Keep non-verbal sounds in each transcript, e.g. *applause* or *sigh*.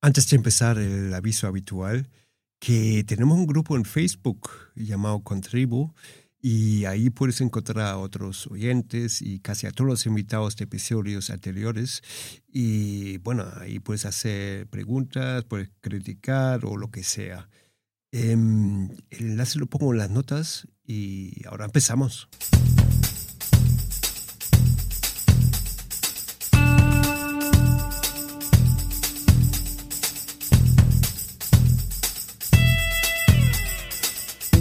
Antes de empezar el aviso habitual, que tenemos un grupo en Facebook llamado Contribu y ahí puedes encontrar a otros oyentes y casi a todos los invitados de episodios anteriores. Y bueno, ahí puedes hacer preguntas, puedes criticar o lo que sea. Em, el enlace lo pongo en las notas y ahora empezamos.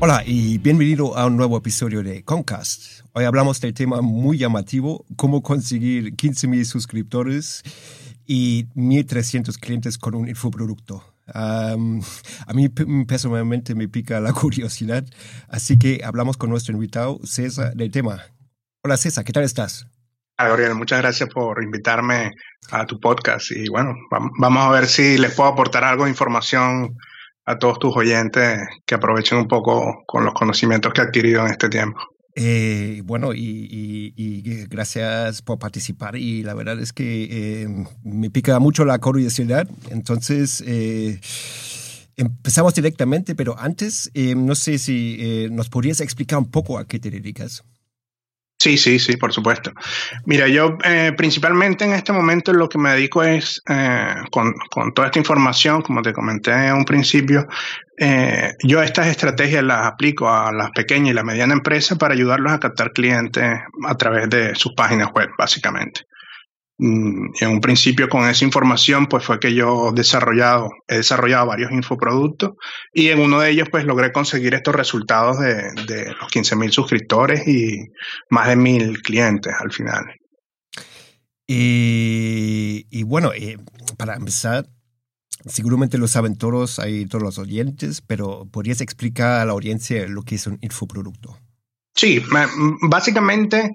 Hola y bienvenido a un nuevo episodio de Concast. Hoy hablamos del tema muy llamativo, cómo conseguir 15.000 suscriptores y 1.300 clientes con un infoproducto. a mí personalmente me pica la *laughs* curiosidad, así que hablamos con nuestro invitado César del tema. Hola César, ¿qué tal estás? Hola Gabriel, muchas gracias por invitarme a tu podcast y bueno, vamos a ver si les puedo aportar algo de información a todos tus oyentes que aprovechen un poco con los conocimientos que he adquirido en este tiempo. Eh, bueno, y, gracias por participar. Y la verdad es que eh, me pica mucho la curiosidad. Entonces, eh, empezamos directamente, pero antes, no sé si nos podrías explicar un poco a qué te dedicas. Sí, sí, sí, por supuesto. Mira, yo eh, principalmente en este momento lo que me dedico es, eh, con, con, toda esta información, como te comenté en un principio, eh, yo estas estrategias las aplico a las pequeñas y la mediana empresa para ayudarlos a captar clientes a través de sus páginas web, básicamente. Mm, en un principio con esa información pues fue que yo desarrollado, he desarrollado varios infoproductos y en uno de ellos pues logré conseguir estos resultados de, de los 15.000 suscriptores y más de 1.000 clientes al final. Y, y bueno, eh, para empezar, seguramente lo saben todos, hay todos los oyentes, pero ¿podrías explicar a la audiencia lo que es un infoproducto? Sí, básicamente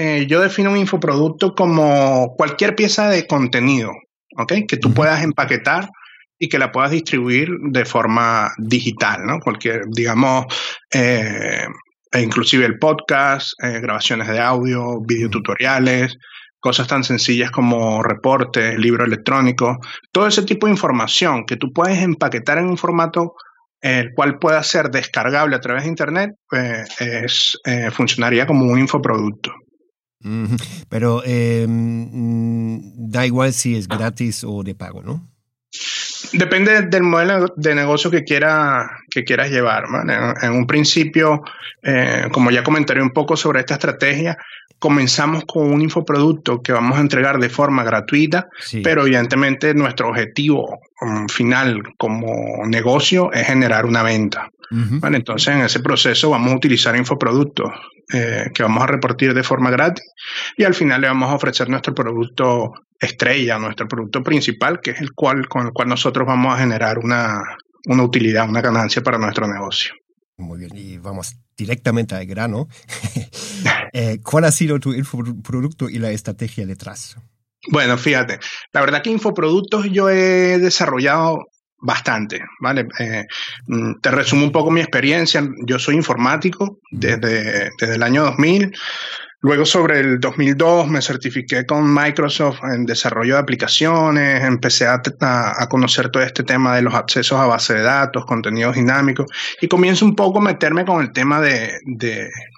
eh, yo defino un infoproducto como cualquier pieza de contenido, ¿ok? Que tú puedas empaquetar y que la puedas distribuir de forma digital, ¿no? Cualquier, digamos, eh, e inclusive el podcast, eh, grabaciones de audio, videotutoriales, cosas tan sencillas como reportes, libros electrónicos, todo ese tipo de información que tú puedes empaquetar en un formato el cual pueda ser descargable a través de Internet, es, funcionaría como un infoproducto. Pero em, da igual si es gratis o de pago, ¿no? Depende del modelo de negocio que, quiera, que quieras llevar. En, un principio, eh, como ya comentaré un poco sobre esta estrategia, comenzamos con un infoproducto que vamos a entregar de forma gratuita, pero evidentemente nuestro objetivo um, final como negocio es generar una venta. entonces, en ese proceso vamos a utilizar infoproductos eh, que vamos a repartir de forma gratis y al final le vamos a ofrecer nuestro producto estrella, nuestro producto principal, que es el cual con el cual nosotros vamos a generar una, una utilidad, una ganancia para nuestro negocio. Muy bien, y vamos directamente al grano. *laughs* Eh, ¿Cuál ha sido tu infoproducto y la estrategia detrás? Bueno, fíjate, la verdad que infoproductos yo he desarrollado bastante, ¿vale? Eh, mm, te resumo un poco mi experiencia. Yo soy informático desde, desde el año 2000. Luego sobre el 2002 me certifiqué con Microsoft en desarrollo de aplicaciones, empecé a, conocer todo este tema de los accesos a base de datos, contenidos dinámicos y comienzo un poco a meterme con el tema de,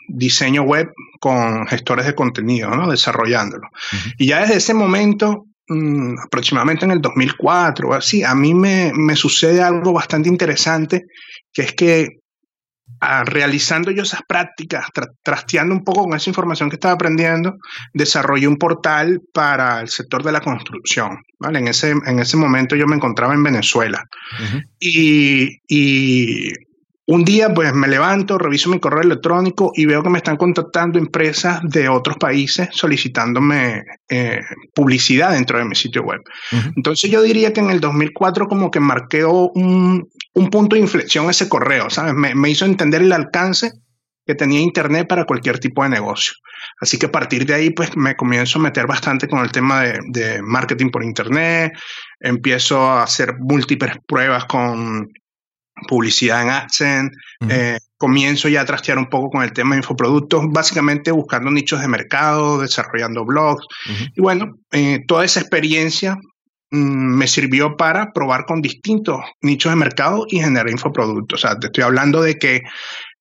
diseño web con gestores de contenido, ¿no? desarrollándolo. Y ya desde ese momento mm, aproximadamente en el 2004 o así, a mí me, me, sucede algo bastante interesante, que es que realizando yo esas prácticas, trasteando un poco con esa información que estaba aprendiendo, desarrollé un portal para el sector de la construcción. ¿vale? En, ese, en ese momento yo me encontraba en Venezuela. y, y, un día pues me levanto, reviso mi correo electrónico y veo que me están contactando empresas de otros países solicitándome eh, publicidad dentro de mi sitio web. Entonces yo diría que en el 2004 como que marqué un, un punto de inflexión ese correo, ¿sabes? Me, hizo entender el alcance que tenía Internet para cualquier tipo de negocio. Así que a partir de ahí, pues me comienzo a meter bastante con el tema de, marketing por Internet, empiezo a hacer múltiples pruebas con publicidad en AdSense, eh, comienzo ya a trastear un poco con el tema de infoproductos, básicamente buscando nichos de mercado, desarrollando blogs. Y bueno, eh, toda esa experiencia me sirvió para probar con distintos nichos de mercado y generar infoproductos. O sea, te estoy hablando de que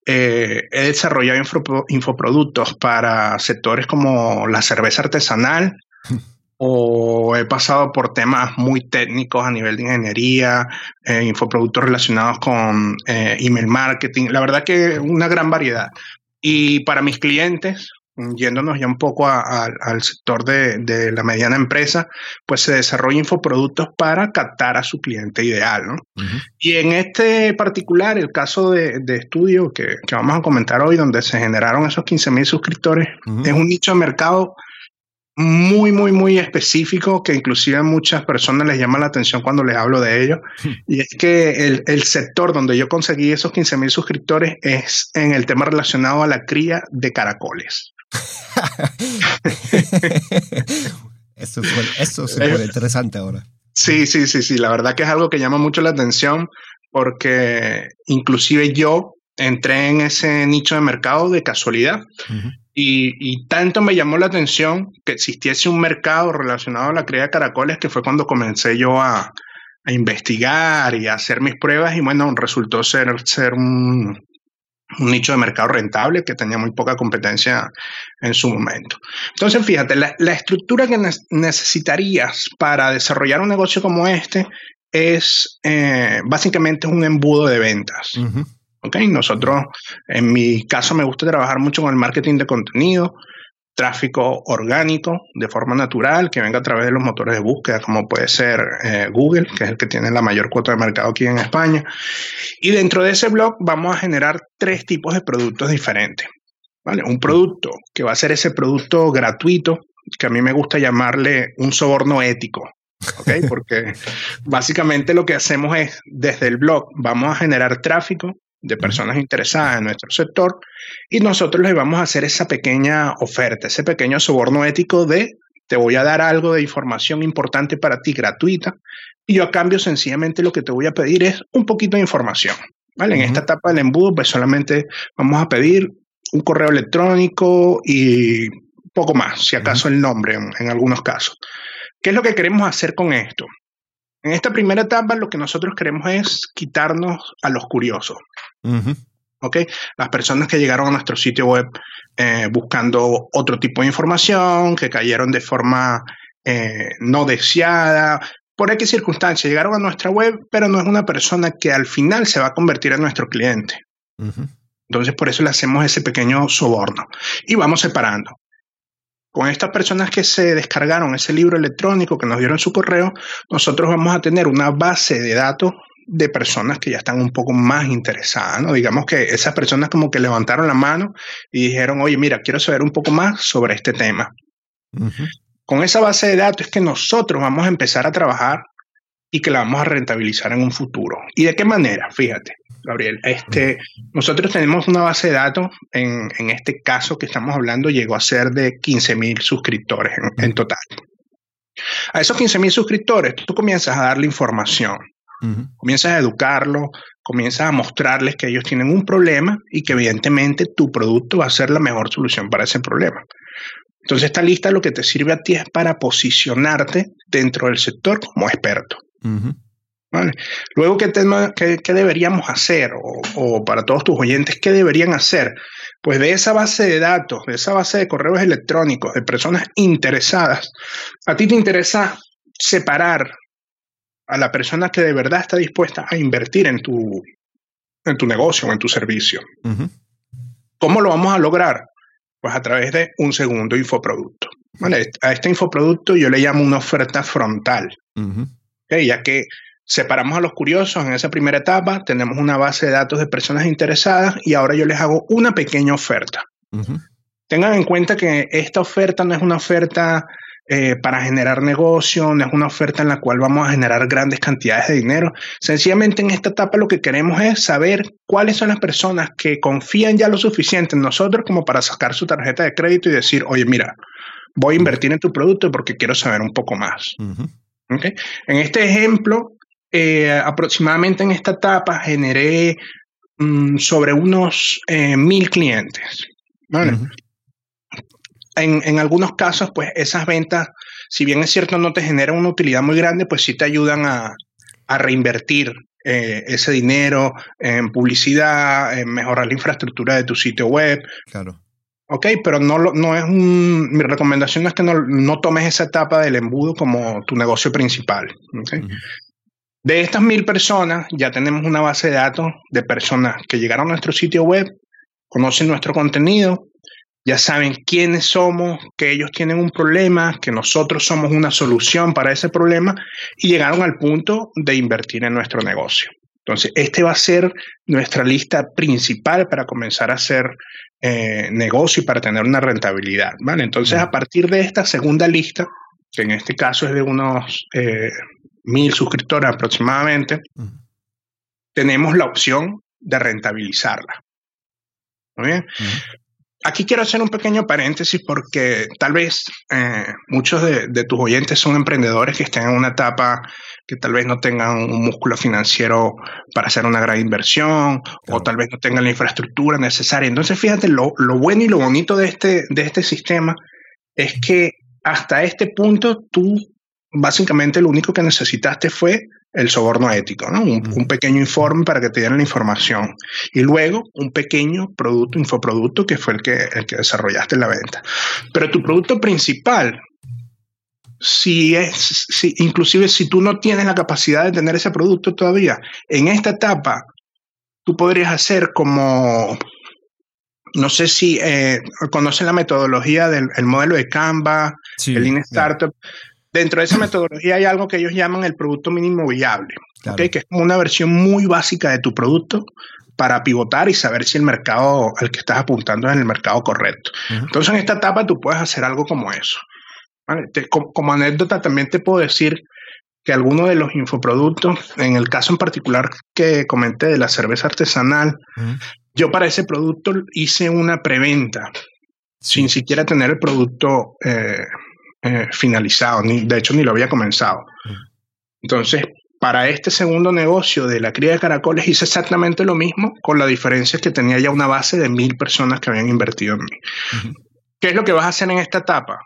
eh, he desarrollado infoproductos para sectores como la cerveza artesanal, *laughs* o he pasado por temas muy técnicos a nivel de ingeniería, eh, infoproductos relacionados con eh, email marketing, la verdad que una gran variedad. Y para mis clientes, yéndonos ya un poco al sector de, la mediana empresa, pues se desarrolla infoproductos para captar a su cliente ideal. Y en este particular, el caso de, estudio que, vamos a comentar hoy, donde se generaron esos 15 mil suscriptores, es un nicho de mercado muy, muy, muy específico que inclusive a muchas personas les llama la atención cuando les hablo de ello. Y es que el, el sector donde yo conseguí esos 15 mil suscriptores es en el tema relacionado a la cría de caracoles. *laughs* eso, pone interesante ahora. Sí, sí, sí, sí. La verdad que es algo que llama mucho la atención porque inclusive yo entré en ese nicho de mercado de casualidad. Y, tanto me llamó la atención que existiese un mercado relacionado a la cría de caracoles que fue cuando comencé yo a, investigar y a hacer mis pruebas y bueno, resultó ser, ser un, nicho de mercado rentable que tenía muy poca competencia en su momento. Entonces, fíjate, la, estructura que necesitarías para desarrollar un negocio como este es eh, básicamente un embudo de ventas. ¿ok? Nosotros, en mi caso, me gusta trabajar mucho con el marketing de contenido, tráfico orgánico de forma natural que venga a través de los motores de búsqueda, como puede ser eh, Google, que es el que tiene la mayor cuota de mercado aquí en España. Y dentro de ese blog vamos a generar tres tipos de productos diferentes. ¿vale? Un producto que va a ser ese producto gratuito, que a mí me gusta llamarle un soborno ético. ¿ok? *laughs* Porque básicamente lo que hacemos es, desde el blog, vamos a generar tráfico de personas interesadas en nuestro sector y nosotros les vamos a hacer esa pequeña oferta, ese pequeño soborno ético de te voy a dar algo de información importante para ti gratuita y yo a cambio sencillamente lo que te voy a pedir es un poquito de información. ¿vale? En esta etapa del embudo pues solamente vamos a pedir un correo electrónico y poco más, si acaso el nombre en algunos casos. ¿Qué es lo que queremos hacer con esto? En esta primera etapa lo que nosotros queremos es quitarnos a los curiosos. Las personas que llegaron a nuestro sitio web eh, buscando otro tipo de información, que cayeron de forma eh, no deseada, por X circunstancia, llegaron a nuestra web, pero no es una persona que al final se va a convertir en nuestro cliente. Entonces, por eso le hacemos ese pequeño soborno. Y vamos separando. Con estas personas que se descargaron ese libro electrónico que nos dieron su correo, nosotros vamos a tener una base de datos de personas que ya están un poco más interesadas, ¿no? Digamos que esas personas como que levantaron la mano y dijeron, oye, mira, quiero saber un poco más sobre este tema. Con esa base de datos es que nosotros vamos a empezar a trabajar y que la vamos a rentabilizar en un futuro. ¿Y de qué manera? Fíjate. Gabriel. Este, nosotros tenemos una base de datos, en, en este caso que estamos hablando, llegó a ser de 15 mil suscriptores en, total. A esos 15 mil suscriptores, tú comienzas a darle información. Comienzas a educarlos, comienzas a mostrarles que ellos tienen un problema y que evidentemente tu producto va a ser la mejor solución para ese problema. Entonces esta lista lo que te sirve a ti es para posicionarte dentro del sector como experto. Luego, ¿qué, qué, deberíamos hacer? O, para todos tus oyentes, ¿qué deberían hacer? Pues de esa base de datos, de esa base de correos electrónicos, de personas interesadas, a ti te interesa separar a la persona que de verdad está dispuesta a invertir en tu, en tu negocio o en tu servicio. ¿Cómo lo vamos a lograr? Pues a través de un segundo infoproducto. A este infoproducto yo le llamo una oferta frontal, ya que separamos a los curiosos en esa primera etapa, tenemos una base de datos de personas interesadas y ahora yo les hago una pequeña oferta. Tengan en cuenta que esta oferta no es una oferta eh, para generar negocio, no es una oferta en la cual vamos a generar grandes cantidades de dinero. Sencillamente en esta etapa lo que queremos es saber cuáles son las personas que confían ya lo suficiente en nosotros como para sacar su tarjeta de crédito y decir, oye, mira, voy a invertir en tu producto porque quiero saber un poco más. En este ejemplo, eh, aproximadamente en esta etapa generé mm, sobre unos eh, mil clientes. ¿vale? En, algunos casos, pues esas ventas, si bien es cierto no te generan una utilidad muy grande, pues sí te ayudan a, reinvertir eh, ese dinero en publicidad, en mejorar la infraestructura de tu sitio web. Claro. Ok, pero no, no es un. Mi recomendación es que no, tomes esa etapa del embudo como tu negocio principal. De estas mil personas, ya tenemos una base de datos de personas que llegaron a nuestro sitio web, conocen nuestro contenido, ya saben quiénes somos, que ellos tienen un problema, que nosotros somos una solución para ese problema y llegaron al punto de invertir en nuestro negocio. Entonces, este va a ser nuestra lista principal para comenzar a hacer eh, negocio y para tener una rentabilidad. ¿vale? Entonces, a partir de esta segunda lista, que en este caso es de unos eh, mil suscriptores aproximadamente, tenemos la opción de rentabilizarla. ¿Muy bien? Aquí quiero hacer un pequeño paréntesis porque tal vez eh, muchos de, tus oyentes son emprendedores que estén en una etapa que tal vez no tengan un músculo financiero para hacer una gran inversión o tal vez no tengan la infraestructura necesaria. Entonces, fíjate, lo, lo bueno y lo bonito de este, de este sistema es que hasta este punto tú básicamente lo único que necesitaste fue el soborno ético, ¿no? Un, pequeño informe para que te den la información. Y luego un pequeño producto, infoproducto, que fue el que, el que desarrollaste en la venta. Pero tu producto principal, si es, si, inclusive si tú no tienes la capacidad de tener ese producto todavía, en esta etapa, tú podrías hacer como, no sé si eh, conocen la metodología del modelo de Canva, el Lean Startup. Dentro de esa metodología hay algo que ellos llaman el producto mínimo viable, que es como una versión muy básica de tu producto para pivotar y saber si el mercado al que estás apuntando es el mercado correcto. Entonces, en esta etapa tú puedes hacer algo como eso. como, anécdota, también te puedo decir que algunos de los infoproductos, en el caso en particular que comenté de la cerveza artesanal, yo para ese producto hice una preventa sin siquiera tener el producto eh, eh, finalizado, ni, de hecho ni lo había comenzado. Entonces, para este segundo negocio de la cría de caracoles hice exactamente lo mismo, con la diferencia que tenía ya una base de mil personas que habían invertido en mí. ¿Qué es lo que vas a hacer en esta etapa?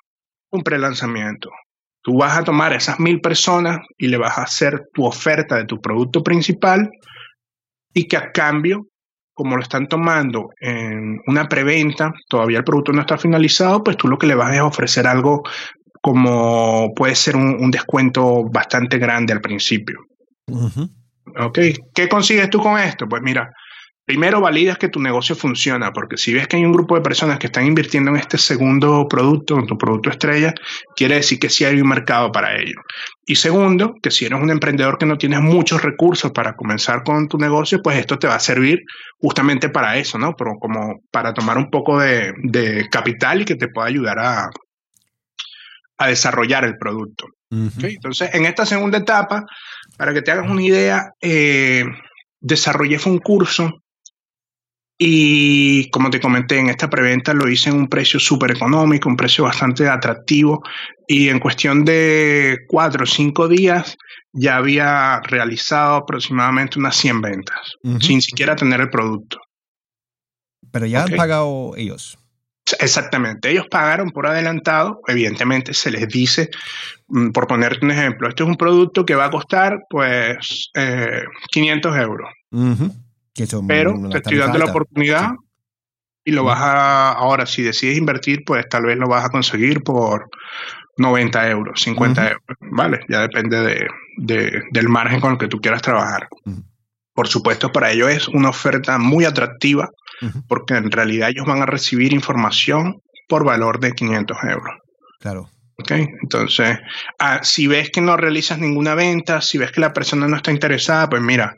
Un prelanzamiento. Tú vas a tomar esas mil personas y le vas a hacer tu oferta de tu producto principal y que a cambio como lo están tomando en una preventa, todavía el producto no está finalizado, pues tú lo que le vas a ofrecer algo como puede ser un, descuento bastante grande al principio. ¿Qué consigues tú con esto? Pues mira, primero validas que tu negocio funciona, porque si ves que hay un grupo de personas que están invirtiendo en este segundo producto, en tu producto estrella, quiere decir que sí hay un mercado para ello. Y segundo, que si eres un emprendedor que no tienes muchos recursos para comenzar con tu negocio, pues esto te va a servir justamente para eso, ¿no? Pero como para tomar un poco de capital y que te pueda ayudar a, a desarrollar el producto. Entonces, en esta segunda etapa, para que te hagas una idea, eh, desarrollé un curso Y como te comenté, en esta preventa lo hice en un precio súper económico, un precio bastante atractivo. Y en cuestión de cuatro o cinco días ya había realizado aproximadamente unas 100 ventas, sin siquiera tener el producto. Pero ya han pagado ellos. Exactamente, ellos pagaron por adelantado, evidentemente se les dice, mm, por ponerte un ejemplo, este es un producto que va a costar pues 500 eh, euros. Pero te estoy dando la oportunidad y lo vas a, ahora si decides invertir, pues tal vez lo vas a conseguir por 90 euros, 50 euros, ¿vale? Ya depende de, del margen con el que tú quieras trabajar. Por supuesto, para ellos es una oferta muy atractiva porque en realidad ellos van a recibir información por valor de 500 euros. Claro. Okay, entonces, ah, si ves que no realizas ninguna venta, si ves que la persona no está interesada, pues mira,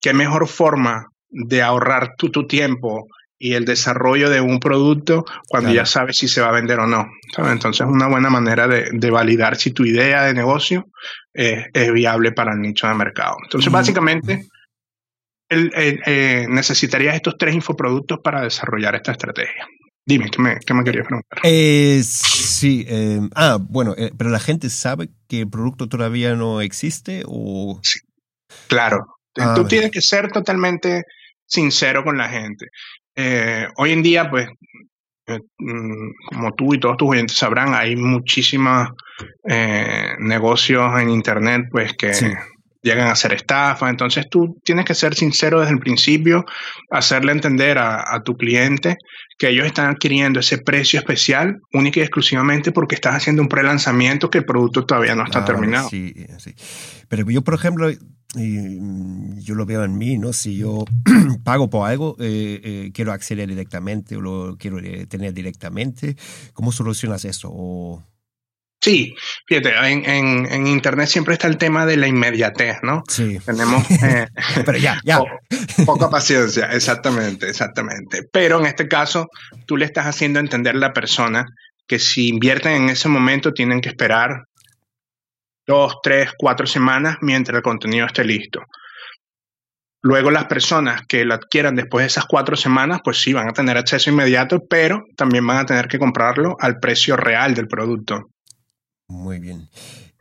qué mejor forma de ahorrar tu, tu tiempo y el desarrollo de un producto cuando ya sabes si se va a vender o no. Entonces, es una buena manera de, validar si tu idea de negocio es viable para el nicho de mercado. Entonces, básicamente, eh, necesitarías estos tres infoproductos para desarrollar esta estrategia. Dime, ¿qué me, qué me querías preguntar? Eh, sí, em, ah, bueno, eh, pero la gente sabe que el producto todavía no existe o... Sí, claro. Ah, Tú tienes que ser totalmente sincero con la gente. hoy en día, pues, mm, como tú y todos tus oyentes sabrán, hay muchísimos negocios en Internet, pues, que llegan a ser estafa. Entonces tú tienes que ser sincero desde el principio, hacerle entender a, tu cliente que ellos están adquiriendo ese precio especial única y exclusivamente porque estás haciendo un pre-lanzamiento que el producto todavía no está terminado. Sí, sí. Pero yo, por ejemplo, mm, yo lo veo en mí, ¿no? Si yo *clears throat* pago por algo, eh, eh, quiero acceder directamente o lo quiero eh, tener directamente, ¿cómo solucionas eso? O... Sí, fíjate, en, en, Internet siempre está el tema de la inmediatez, ¿no? Sí. Tenemos *laughs* eh, Pero ya, ya. poca paciencia, exactamente, exactamente. Pero en este caso, tú le estás haciendo entender a la persona que si invierten en ese momento tienen que esperar dos, tres, cuatro semanas mientras el contenido esté listo. Luego las personas que lo adquieran después de esas cuatro semanas, pues sí, van a tener acceso inmediato, pero también van a tener que comprarlo al precio real del producto. Muy bien.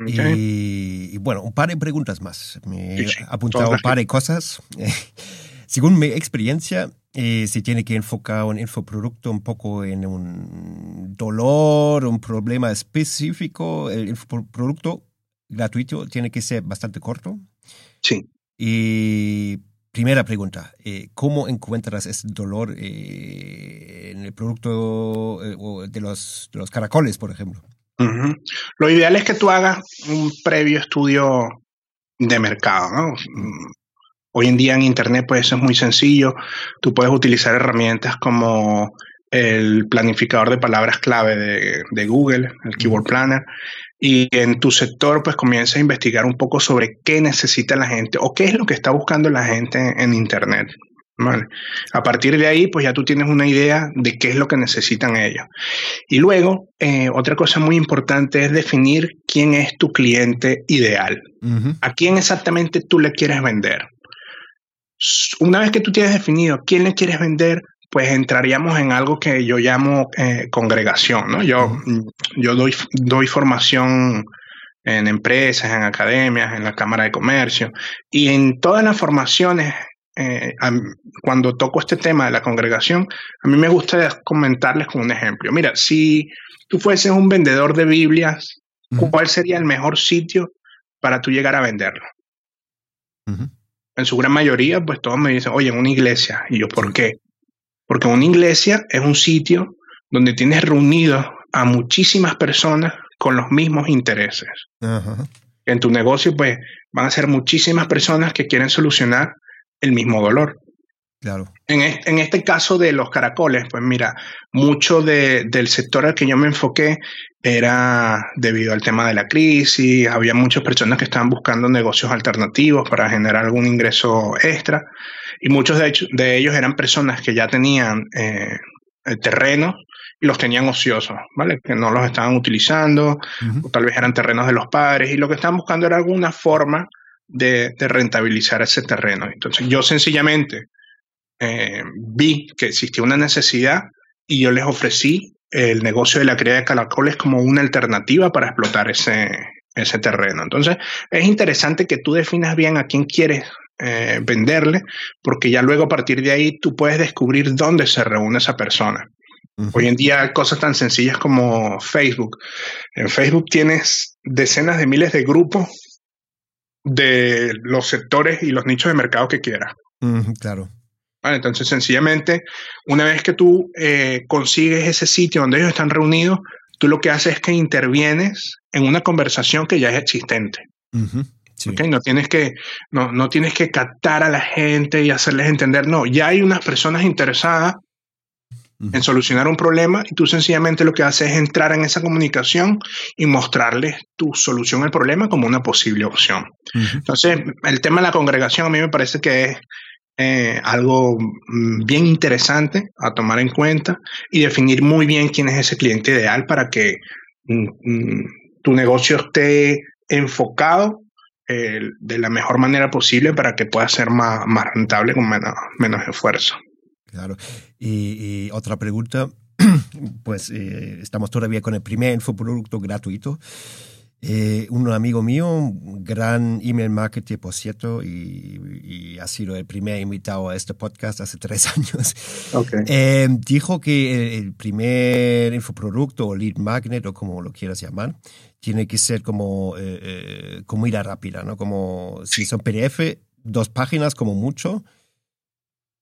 Y, bueno, un par de preguntas más. Me he apuntado un par de cosas. *laughs* Según mi experiencia, eh, se tiene que enfocar un infoproducto un poco en un dolor, un problema específico. El infoproducto gratuito tiene que ser bastante corto. Sí. Y primera pregunta, eh, ¿cómo encuentras ese dolor eh, en el producto de, los, de los caracoles, por ejemplo? Lo ideal es que tú hagas un previo estudio de mercado, ¿no? Hoy en día en Internet, pues eso es muy sencillo. Tú puedes utilizar herramientas como el planificador de palabras clave de, Google, el Keyword Planner, y en tu sector, pues comienza a investigar un poco sobre qué necesita la gente o qué es lo que está buscando la gente en Internet. A partir de ahí, pues ya tú tienes una idea de qué es lo que necesitan ellos. Y luego, eh, otra cosa muy importante es definir quién es tu cliente ideal. ¿A quién exactamente tú le quieres vender? Una vez que tú tienes definido quién le quieres vender, pues entraríamos en algo que yo llamo eh, congregación, ¿no? Yo, yo doy, doy formación en empresas, en academias, en la Cámara de Comercio, y en todas las formaciones eh, cuando toco este tema de la congregación, a mí me gusta comentarles con un ejemplo. Mira, si tú fueses un vendedor de Biblias, ¿cuál sería el mejor sitio para tú llegar a venderlo? En su gran mayoría, pues todos me dicen, oye, en una iglesia. Y yo, ¿por qué? Porque una iglesia es un sitio donde tienes reunido a muchísimas personas con los mismos intereses. En tu negocio, pues, van a ser muchísimas personas que quieren solucionar el mismo dolor. Claro. En, este caso de los caracoles, pues mira, mucho del sector al que yo me enfoqué era debido al tema de la crisis, había muchas personas que estaban buscando negocios alternativos para generar algún ingreso extra y muchos de, de ellos eran personas que ya tenían eh, terrenos y los tenían ociosos, ¿vale? Que no los estaban utilizando, o tal vez eran terrenos de los padres y lo que estaban buscando era alguna forma de, rentabilizar ese terreno. Entonces yo sencillamente eh, vi que existía una necesidad y yo les ofrecí el negocio de la cría de caracoles como una alternativa para explotar ese, ese terreno. Entonces, es interesante que tú definas bien a quién quieres eh, venderle, porque ya luego a partir de ahí tú puedes descubrir dónde se reúne esa persona. Hoy en día cosas tan sencillas como Facebook. En Facebook tienes decenas de miles de grupos de los sectores y los nichos de mercado que quieras. claro. entonces, sencillamente, una vez que tú eh, consigues ese sitio donde ellos están reunidos, tú lo que haces es que intervienes en una conversación que ya es existente. no, tienes que, no, no tienes que captar a la gente y hacerles entender, no, ya hay unas personas interesadas en solucionar un problema y tú sencillamente lo que haces es entrar en esa comunicación y mostrarles tu solución al problema como una posible opción. Entonces, el tema de la congregación a mí me parece que es eh, algo mm, bien interesante a tomar en cuenta y definir muy bien quién es ese cliente ideal para que mm, mm, tu negocio esté enfocado eh, de la mejor manera posible para que pueda ser más, más rentable con menos, menos esfuerzo. Claro. Y, otra pregunta, *clears throat* pues eh, estamos todavía con el primer infoproducto gratuito. Eh, un amigo mío, gran email marketer, por cierto, y, ha sido el primer invitado a este podcast hace tres *laughs* años, eh, dijo que el, primer infoproducto o lead magnet o como lo quieras llamar, tiene que ser como comida rápida, ¿no? Como si son PDF, dos páginas como mucho,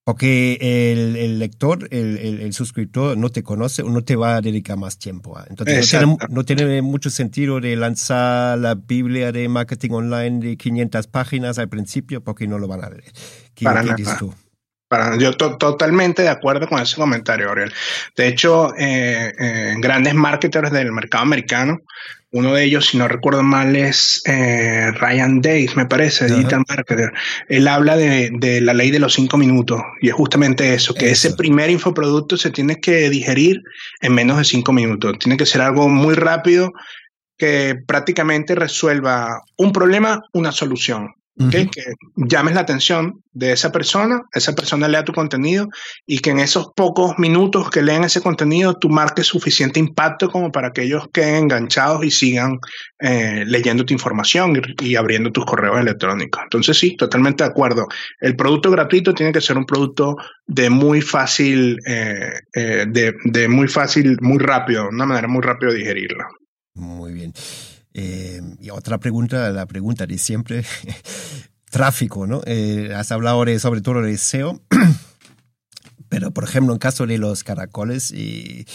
porque el, lector, el, suscriptor no te conoce o no te va a dedicar más tiempo. Entonces no tiene, mucho sentido de lanzar la Biblia de marketing online de 500 páginas al principio porque no lo van a leer. ¿Qué, Para dices tú? Para, yo totalmente de acuerdo con ese comentario, Ariel. De hecho, eh, eh, grandes marketers del mercado americano uno de ellos, si no recuerdo mal, es eh, Ryan Days, me parece, Digital Marketer. Él habla de, la ley de los cinco minutos y es justamente eso, que ese primer infoproducto se tiene que digerir en menos de cinco minutos. Tiene que ser algo muy rápido que prácticamente resuelva un problema, una solución que llames la atención de esa persona, esa persona lea tu contenido y que en esos pocos minutos que leen ese contenido tú marques suficiente impacto como para que ellos queden enganchados y sigan eh, leyendo tu información y, abriendo tus correos electrónicos. Entonces sí, totalmente de acuerdo. El producto gratuito tiene que ser un producto de muy fácil, eh, eh, de, de muy fácil, muy rápido, una manera muy rápida de digerirlo. Muy bien. Eh, y otra pregunta, la pregunta de siempre, *laughs* tráfico, ¿no? Eh, has hablado de, sobre todo de SEO, *clears throat* pero por ejemplo, en caso de los caracoles, y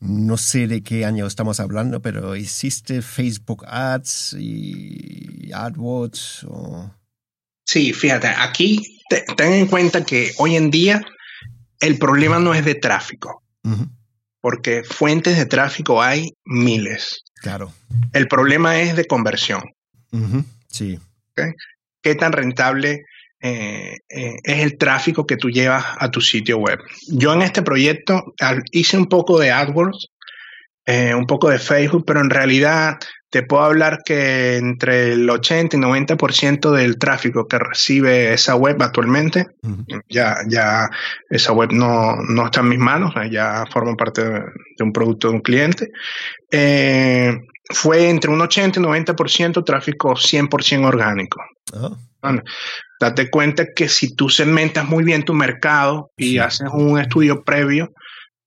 no sé de qué año estamos hablando, pero ¿existe Facebook Ads y AdWords? O... Sí, fíjate, aquí ten en cuenta que hoy en día el problema no es de tráfico, porque fuentes de tráfico hay miles. Claro. El problema es de conversión. Sí. ¿Qué tan rentable eh, eh, es el tráfico que tú llevas a tu sitio web? Yo en este proyecto hice un poco de AdWords, eh, un poco de Facebook, pero en realidad te puedo hablar que entre el 80 y 90% del tráfico que recibe esa web actualmente, ya, ya esa web no, no, está en mis manos, ya forma parte de, un producto de un cliente. Eh, fue entre un 80 y 90% tráfico 100% orgánico. Ah. date cuenta que si tú segmentas muy bien tu mercado y haces un estudio previo,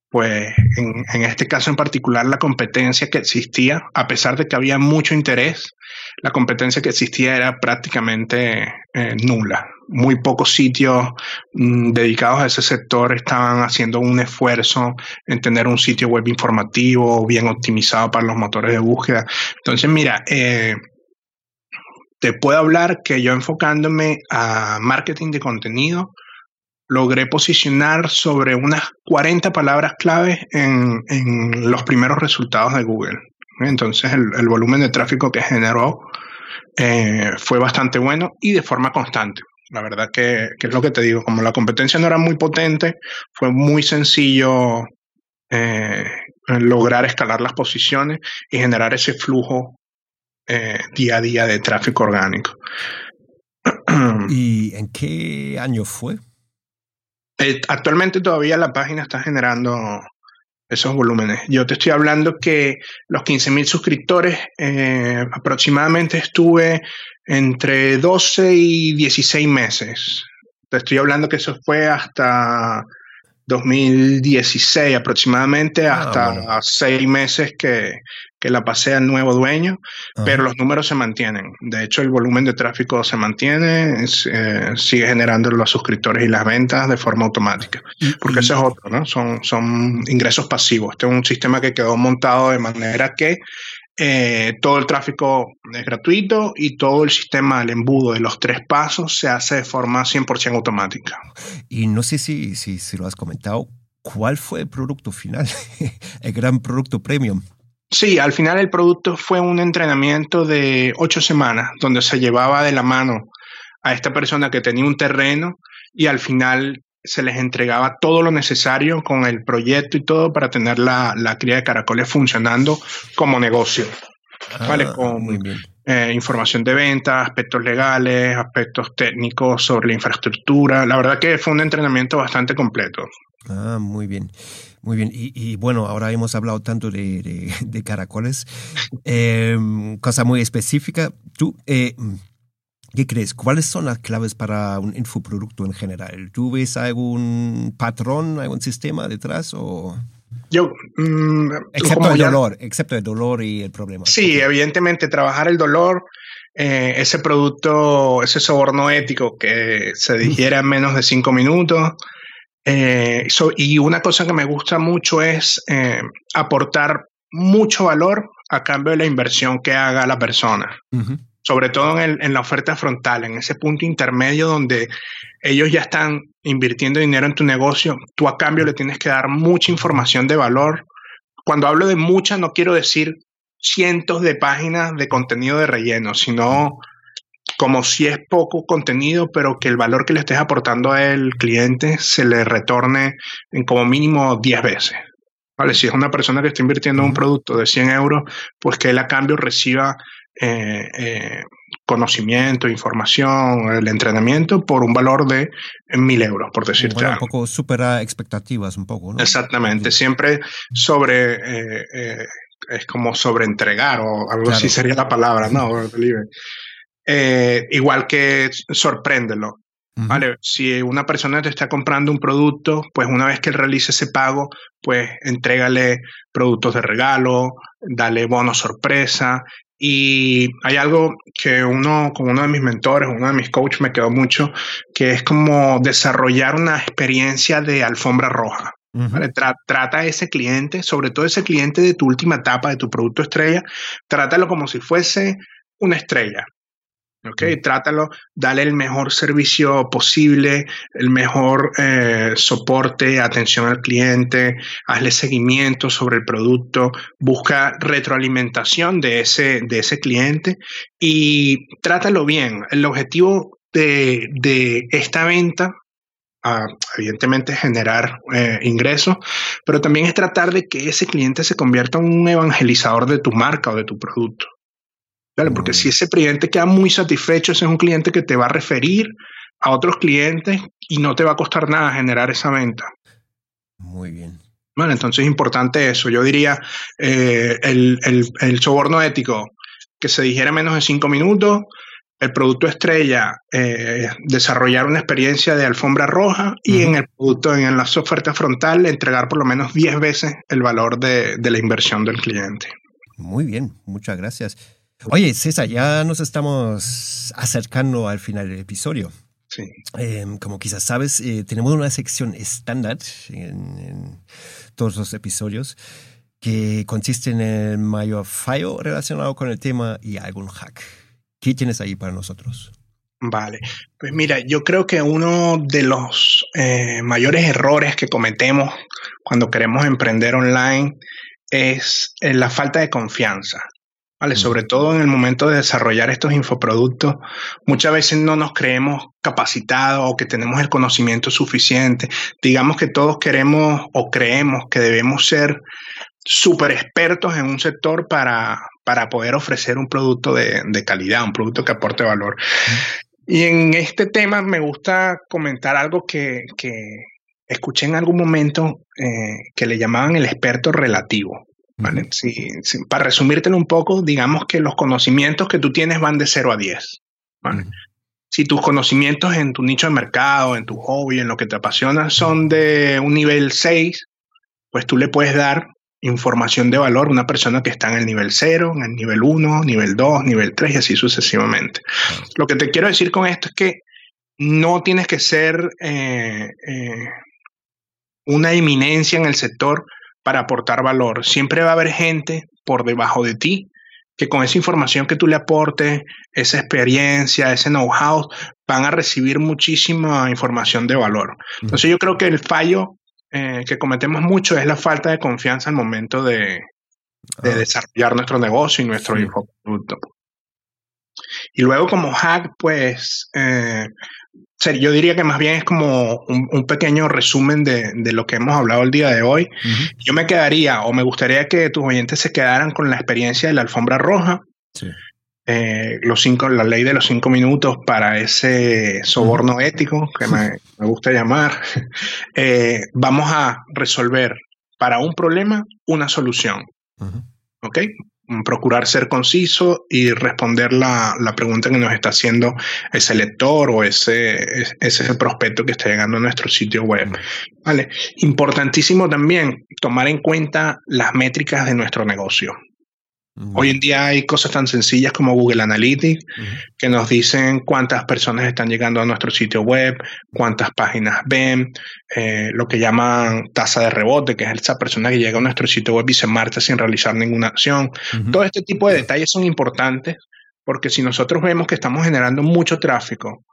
pues en, este caso en particular la competencia que existía, a pesar de que había mucho interés, la competencia que existía era prácticamente eh, nula. Muy pocos sitios mm, dedicados a ese sector estaban haciendo un esfuerzo en tener un sitio web informativo bien optimizado para los motores de búsqueda. Entonces, mira, eh, te puedo hablar que yo enfocándome a marketing de contenido, logré posicionar sobre unas 40 palabras claves en, los primeros resultados de Google. Entonces el, volumen de tráfico que generó eh, fue bastante bueno y de forma constante. La verdad que, es lo que te digo, como la competencia no era muy potente, fue muy sencillo eh, lograr escalar las posiciones y generar ese flujo eh, día a día de tráfico orgánico. *clears throat* ¿Y en qué año fue? Eh, actualmente todavía la página está generando esos volúmenes. Yo te estoy hablando que los 15.000 suscriptores eh, aproximadamente estuve entre 12 y 16 meses. Te estoy hablando que eso fue hasta 2016 aproximadamente, ah, hasta seis meses que, la pasé al nuevo dueño, pero los números se mantienen. De hecho, el volumen de tráfico se mantiene, eh, sigue generando los suscriptores y las ventas de forma automática. Porque ese es otro, ¿no? Son, son ingresos pasivos. Este es un sistema que quedó montado de manera que eh, todo el tráfico es gratuito y todo el sistema, el embudo de los tres pasos se hace de forma 100% automática. Y no sé si, si, lo has comentado, ¿cuál fue el producto final? *laughs* el gran producto premium. Sí, al final el producto fue un entrenamiento de ocho semanas donde se llevaba de la mano a esta persona que tenía un terreno y al final se les entregaba todo lo necesario con el proyecto y todo para tener la, cría de caracoles funcionando como negocio. ¿Vale? Ah, con eh, información de venta, aspectos legales, aspectos técnicos sobre la infraestructura. La verdad que fue un entrenamiento bastante completo. Ah, muy bien. Muy bien. Y, bueno, ahora hemos hablado tanto *laughs* de, caracoles. Em, cosa muy específica. Tú, eh, ¿Qué crees? ¿Cuáles son las claves para un infoproducto en general? ¿Tú ves algún patrón, algún sistema detrás o...? Yo, mm, excepto el dolor, excepto el dolor y el problema. Sí, evidentemente trabajar el dolor, eh, ese producto, ese soborno ético que se digiera en menos de cinco minutos. Eh, y una cosa que me gusta mucho es eh, aportar mucho valor a cambio de la inversión que haga la persona sobre todo en, la oferta frontal, en ese punto intermedio donde ellos ya están invirtiendo dinero en tu negocio, tú a cambio le tienes que dar mucha información de valor. Cuando hablo de mucha, no quiero decir cientos de páginas de contenido de relleno, sino como si es poco contenido, pero que el valor que le estés aportando al cliente se le retorne en como mínimo 10 veces. ¿Vale? Si es una persona que está invirtiendo en un producto de 100 euros, pues que él a cambio reciba eh, eh, conocimiento, información, el entrenamiento por un valor de mil euros, por decirte Un poco supera expectativas, un poco, ¿no? Exactamente, siempre sobre, eh, es como sobre entregar o algo así sería la palabra, ¿no? *laughs* igual que sorpréndelo. ¿Vale? Si una persona te está comprando un producto, pues una vez que él realice ese pago, pues entrégale productos de regalo, dale bonos sorpresa y hay algo que uno, como uno de mis mentores, uno de mis coaches me quedó mucho, que es como desarrollar una experiencia de alfombra roja. trata a ese cliente, sobre todo ese cliente de tu última etapa, de tu producto estrella, trátalo como si fuese una estrella. ¿Ok? Trátalo, dale el mejor servicio posible, el mejor eh, soporte, atención al cliente, hazle seguimiento sobre el producto, busca retroalimentación de ese, de ese cliente y trátalo bien. El objetivo de, de esta venta ah, evidentemente generar eh, ingresos, pero también es tratar de que ese cliente se convierta en un evangelizador de tu marca o de tu producto. Porque si ese cliente queda muy satisfecho, ese es un cliente que te va a referir a otros clientes y no te va a costar nada generar esa venta. Muy bien. Bueno, entonces es importante eso. Yo diría eh, el, soborno ético, que se dijera menos de cinco minutos, el producto estrella, eh, desarrollar una experiencia de alfombra roja y en el producto, en la oferta frontal, entregar por lo menos 10 veces el valor de la inversión del cliente. Muy bien, muchas gracias. Oye, César, ya nos estamos acercando al final del episodio. Sí. Em, como quizás sabes, eh, tenemos una sección estándar en, todos los episodios que consiste en el mayor fallo relacionado con el tema y algún hack. ¿Qué tienes ahí para nosotros? Vale, pues mira, yo creo que uno de los eh, mayores errores que cometemos cuando queremos emprender online es eh, la falta de confianza. ¿Vale? Sobre todo en el momento de desarrollar estos infoproductos, muchas veces no nos creemos capacitados o que tenemos el conocimiento suficiente. Digamos que todos queremos o creemos que debemos ser súper expertos en un sector para, para poder ofrecer un producto de, calidad, un producto que aporte valor. Y en este tema me gusta comentar algo que, escuché en algún momento eh, que le llamaban el experto relativo. ¿Vale? para resumírtelo un poco, digamos que los conocimientos que tú tienes van de 0 a 10. ¿vale? Si tus conocimientos en tu nicho de mercado, en tu hobby, en lo que te apasiona son de un nivel 6, pues tú le puedes dar información de valor a una persona que está en el nivel 0, en el nivel 1, nivel 2, nivel 3 y así sucesivamente. Lo que te quiero decir con esto es que no tienes que ser eh, eh, una eminencia en el sector para aportar valor. Siempre va a haber gente por debajo de ti que con esa información que tú le aportes, esa experiencia, ese know-how, van a recibir muchísima información de valor. Entonces yo creo que el fallo eh, que cometemos mucho es la falta de confianza al momento de, ah. desarrollar nuestro negocio y nuestro infoproducto. Y luego como hack, pues eh, yo diría que más bien es como un, pequeño resumen de, lo que hemos hablado el día de hoy. Yo me quedaría o me gustaría que tus oyentes se quedaran con la experiencia de la alfombra roja. Eh, los cinco, la ley de los cinco minutos para ese soborno ético que me, *laughs* gusta llamar. *laughs* Eh, vamos a resolver para un problema una solución. ¿Ok? Mm, procurar ser conciso y responder la, pregunta que nos está haciendo ese lector o ese, ese prospecto que está llegando a nuestro sitio web. ¿Vale? Importantísimo también tomar en cuenta las métricas de nuestro negocio. Hoy en día hay cosas tan sencillas como Google Analytics que nos dicen cuántas personas están llegando a nuestro sitio web, cuántas páginas ven, eh, lo que llaman tasa de rebote, que es esa persona que llega a nuestro sitio web y se marcha sin realizar ninguna acción. Todo este tipo de detalles son importantes porque si nosotros vemos que estamos generando mucho tráfico,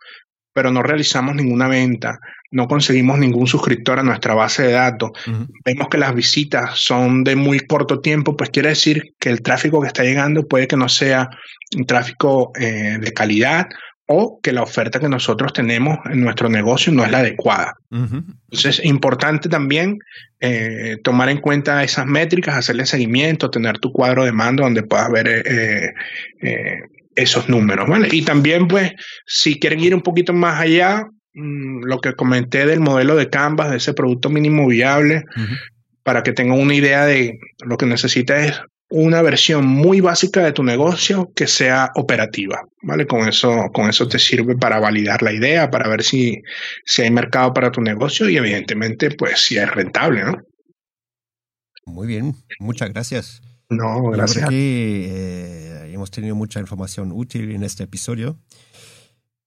pero no realizamos ninguna venta, no conseguimos ningún suscriptor a nuestra base de datos, vemos que las visitas son de muy corto tiempo, pues quiere decir que el tráfico que está llegando puede que no sea un tráfico eh, de calidad o que la oferta que nosotros tenemos en nuestro negocio no es la adecuada. Entonces es importante también eh, tomar en cuenta esas métricas, hacerle seguimiento, tener tu cuadro de mando donde puedas ver eh, esos números, ¿vale? Y también, pues, si quieren ir un poquito más allá, mm, lo que comenté del modelo de Canvas, de ese producto mínimo viable, para que tengan una idea de lo que necesita es una versión muy básica de tu negocio que sea operativa, ¿vale? Con eso, con eso te sirve para validar la idea, para ver si, si hay mercado para tu negocio y evidentemente, pues, si es rentable, ¿no? Muy bien, muchas gracias. No, gracias. Que, eh, hemos tenido mucha información útil en este episodio.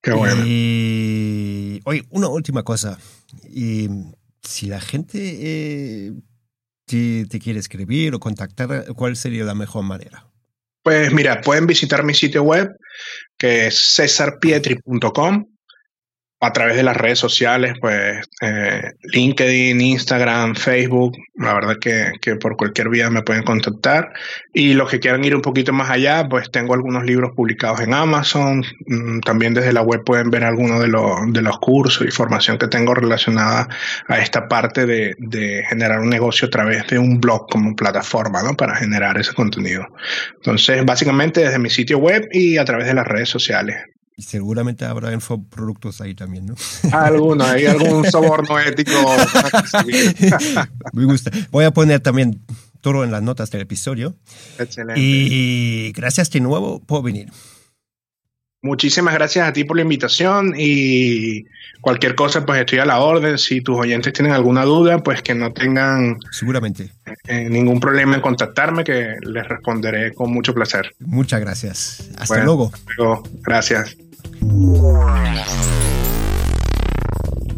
Qué bueno. Y oye, una última cosa. Y si la gente eh, te, quiere escribir o contactar, ¿cuál sería la mejor manera? Pues mira, pueden visitar mi sitio web que es cesarpietri.com a través de las redes sociales, pues eh, LinkedIn, Instagram, Facebook, la verdad que, que, por cualquier vía me pueden contactar. Y los que quieran ir un poquito más allá, pues tengo algunos libros publicados en Amazon. Mm, también desde la web pueden ver algunos de, los, de los cursos y formación que tengo relacionada a esta parte de, de generar un negocio a través de un blog como plataforma, ¿no? Para generar ese contenido. Entonces, básicamente desde mi sitto web y a través de las redes sociales. Y seguramente habrá infoproductos ahí también, ¿no? *laughs* Alguno, hay algún soborno ético. *laughs* Me gusta. Voy a poner también todo en las notas del episodio. Excelente. Y gracias de nuevo por venir. Muchísimas gracias a ti por la invitación y cualquier cosa, pues estoy a la orden. Si tus oyentes tienen alguna duda, pues que no tengan seguramente eh, ningún problema en contactarme, que les responderé con mucho placer. Muchas gracias. Hasta luego. luego. Gracias.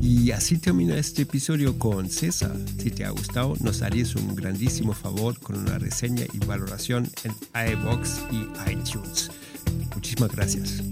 Y así termina este episodio con César. Si te ha gustado, nos harías un grandísimo favor con una reseña y valoración en iBox y iTunes. Muchísimas gracias.